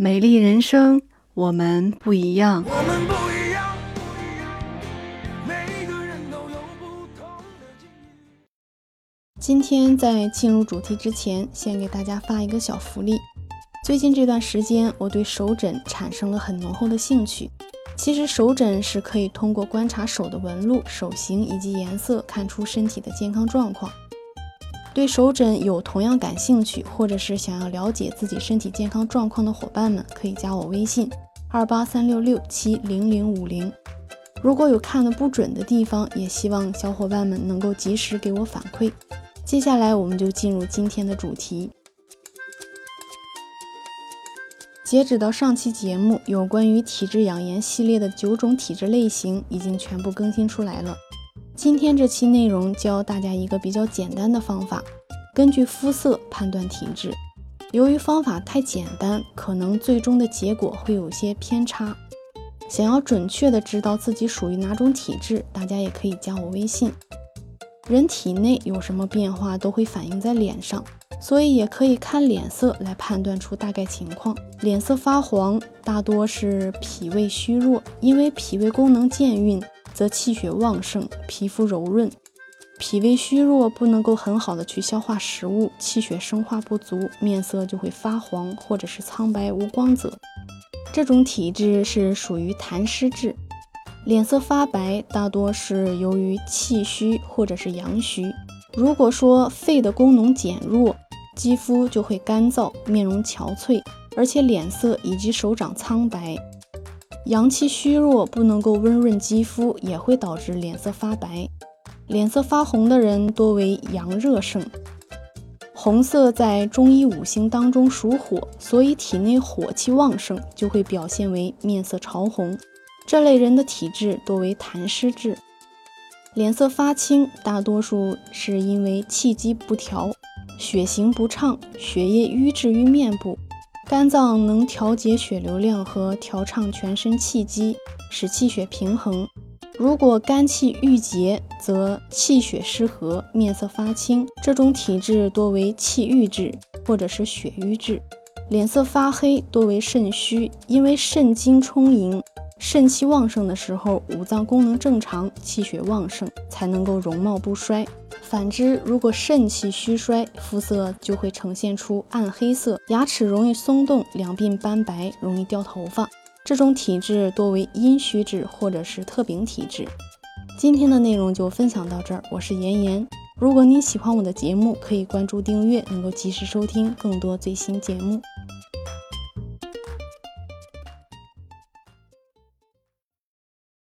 美丽人生，我们不一样。我们不一样，不一样，每个人都有不同的境遇。今天在进入主题之前，先给大家发一个小福利。最近这段时间，我对手诊产生了很浓厚的兴趣。其实手诊是可以通过观察手的纹路、手型以及颜色，看出身体的健康状况。对手诊有同样感兴趣，或者是想要了解自己身体健康状况的伙伴们，可以加我微信二八三六六七零零五零。如果有看的不准的地方，也希望小伙伴们能够及时给我反馈。接下来我们就进入今天的主题。截止到上期节目，有关于体质养颜系列的九种体质类型已经全部更新出来了。今天这期内容教大家一个比较简单的方法，根据肤色判断体质。由于方法太简单，可能最终的结果会有些偏差。想要准确的知道自己属于哪种体质，大家也可以加我微信。人体内有什么变化都会反映在脸上。所以也可以看脸色来判断出大概情况。脸色发黄大多是脾胃虚弱，因为脾胃功能健运，则气血旺盛，皮肤柔润。脾胃虚弱不能够很好的去消化食物，气血生化不足，面色就会发黄或者是苍白无光泽。这种体质是属于痰湿质。脸色发白大多是由于气虚或者是阳虚。如果说肺的功能减弱，肌肤就会干燥，面容憔悴，而且脸色以及手掌苍白。阳气虚弱，不能够温润肌肤，也会导致脸色发白。脸色发红的人多为阳热盛。红色在中医五行当中属火，所以体内火气旺盛，就会表现为面色潮红。这类人的体质多为痰湿质。脸色发青，大多数是因为气机不调。血行不畅，血液瘀滞于面部，肝脏能调节血流量和调畅全身气机，使气血平衡。如果肝气郁结，则气血失和，面色发青。这种体质多为气郁质或者是血瘀滞。脸色发黑多为肾虚，因为肾精充盈，肾气旺盛的时候，五脏功能正常，气血旺盛，才能够容貌不衰。反之，如果肾气虚衰，肤色就会呈现出暗黑色，牙齿容易松动，两鬓斑白，容易掉头发。这种体质多为阴虚质或者是特禀体质。今天的内容就分享到这儿，我是妍妍。如果您喜欢我的节目，可以关注订阅，能够及时收听更多最新节目。